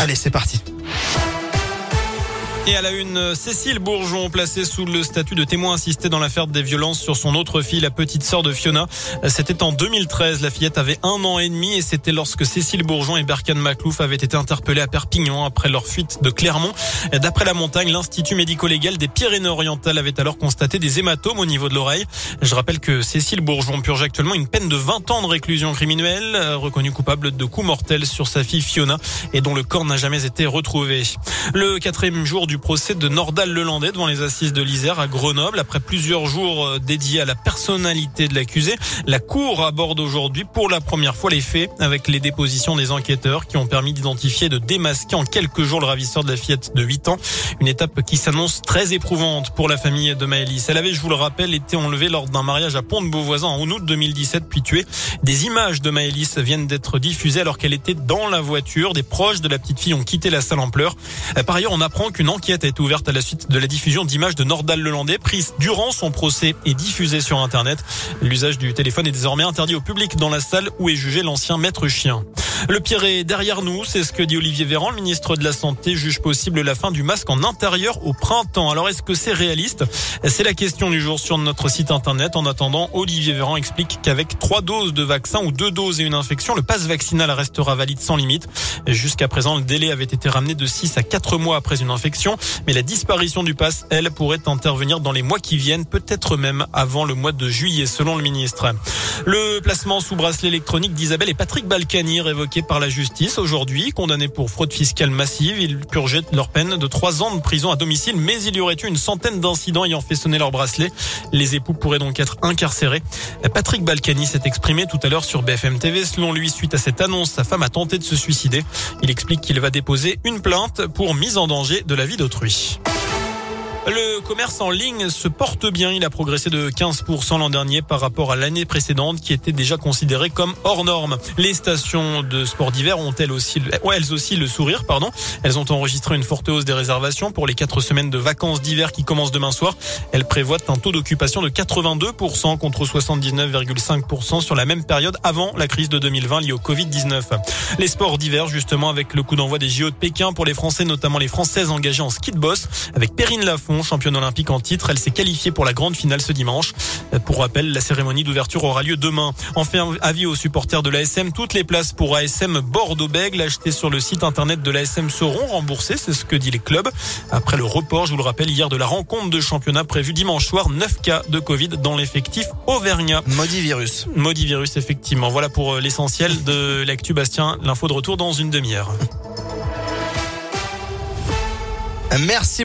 Allez, c'est parti. Et à la une, Cécile Bourgeon, placée sous le statut de témoin assisté dans l'affaire des violences sur son autre fille, la petite sœur de Fiona. C'était en 2013. La fillette avait un an et demi et c'était lorsque Cécile Bourgeon et Berkan Maclouf avaient été interpellés à Perpignan après leur fuite de Clermont. D'après la montagne, l'Institut médico-légal des Pyrénées-Orientales avait alors constaté des hématomes au niveau de l'oreille. Je rappelle que Cécile Bourgeon purge actuellement une peine de 20 ans de réclusion criminelle, reconnue coupable de coups mortels sur sa fille Fiona et dont le corps n'a jamais été retrouvé. Le quatrième jour du procès de Nordal-Lelandais devant les assises de l'Isère à Grenoble. Après plusieurs jours euh, dédiés à la personnalité de l'accusé, la Cour aborde aujourd'hui pour la première fois les faits avec les dépositions des enquêteurs qui ont permis d'identifier et de démasquer en quelques jours le ravisseur de la fillette de 8 ans. Une étape qui s'annonce très éprouvante pour la famille de Maëlys. Elle avait, je vous le rappelle, été enlevée lors d'un mariage à Pont-de-Beauvoisin en août 2017 puis tuée. Des images de Maëlys viennent d'être diffusées alors qu'elle était dans la voiture. Des proches de la petite fille ont quitté la salle en pleurs. Euh, par ailleurs, on apprend qu'une a été ouverte à la suite de la diffusion d'images de Nordal Lelandais prises durant son procès et diffusées sur Internet. L'usage du téléphone est désormais interdit au public dans la salle où est jugé l'ancien maître chien. Le pire est derrière nous, c'est ce que dit Olivier Véran, le ministre de la Santé, juge possible la fin du masque en intérieur au printemps. Alors est-ce que c'est réaliste? C'est la question du jour sur notre site internet. En attendant, Olivier Véran explique qu'avec trois doses de vaccin ou deux doses et une infection, le passe vaccinal restera valide sans limite. Jusqu'à présent, le délai avait été ramené de 6 à 4 mois après une infection, mais la disparition du pass, elle, pourrait intervenir dans les mois qui viennent, peut-être même avant le mois de juillet, selon le ministre. Le placement sous bracelet électronique d'Isabelle et Patrick Balkany, révoqué par la justice aujourd'hui, condamnés pour fraude fiscale massive, ils purgeaient leur peine de trois ans de prison à domicile, mais il y aurait eu une centaine d'incidents ayant fait sonner leur bracelet. Les époux pourraient donc être incarcérés. Patrick Balkany s'est exprimé tout à l'heure sur BFM TV. Selon lui, suite à cette annonce, sa femme a tenté de se suicider. Il explique qu'il va déposer une plainte pour mise en danger de la vie d'autrui. Le commerce en ligne se porte bien. Il a progressé de 15% l'an dernier par rapport à l'année précédente qui était déjà considérée comme hors norme. Les stations de sport d'hiver ont elles aussi, le sourire, pardon. Elles ont enregistré une forte hausse des réservations pour les quatre semaines de vacances d'hiver qui commencent demain soir. Elles prévoient un taux d'occupation de 82% contre 79,5% sur la même période avant la crise de 2020 liée au Covid-19. Les sports d'hiver, justement, avec le coup d'envoi des JO de Pékin pour les Français, notamment les Françaises engagées en ski de boss, avec Perrine Lafont championne olympique en titre. Elle s'est qualifiée pour la grande finale ce dimanche. Pour rappel, la cérémonie d'ouverture aura lieu demain. Enfin, avis aux supporters de l'ASM, toutes les places pour ASM Bordeaux-Bègle achetées sur le site internet de l'ASM seront remboursées. C'est ce que dit les clubs. Après le report, je vous le rappelle, hier de la rencontre de championnat prévue dimanche soir, 9 cas de Covid dans l'effectif auvergnat. Maudit virus. Maudit virus, effectivement. Voilà pour euh, l'essentiel de l'actu Bastien. L'info de retour dans une demi-heure. Merci.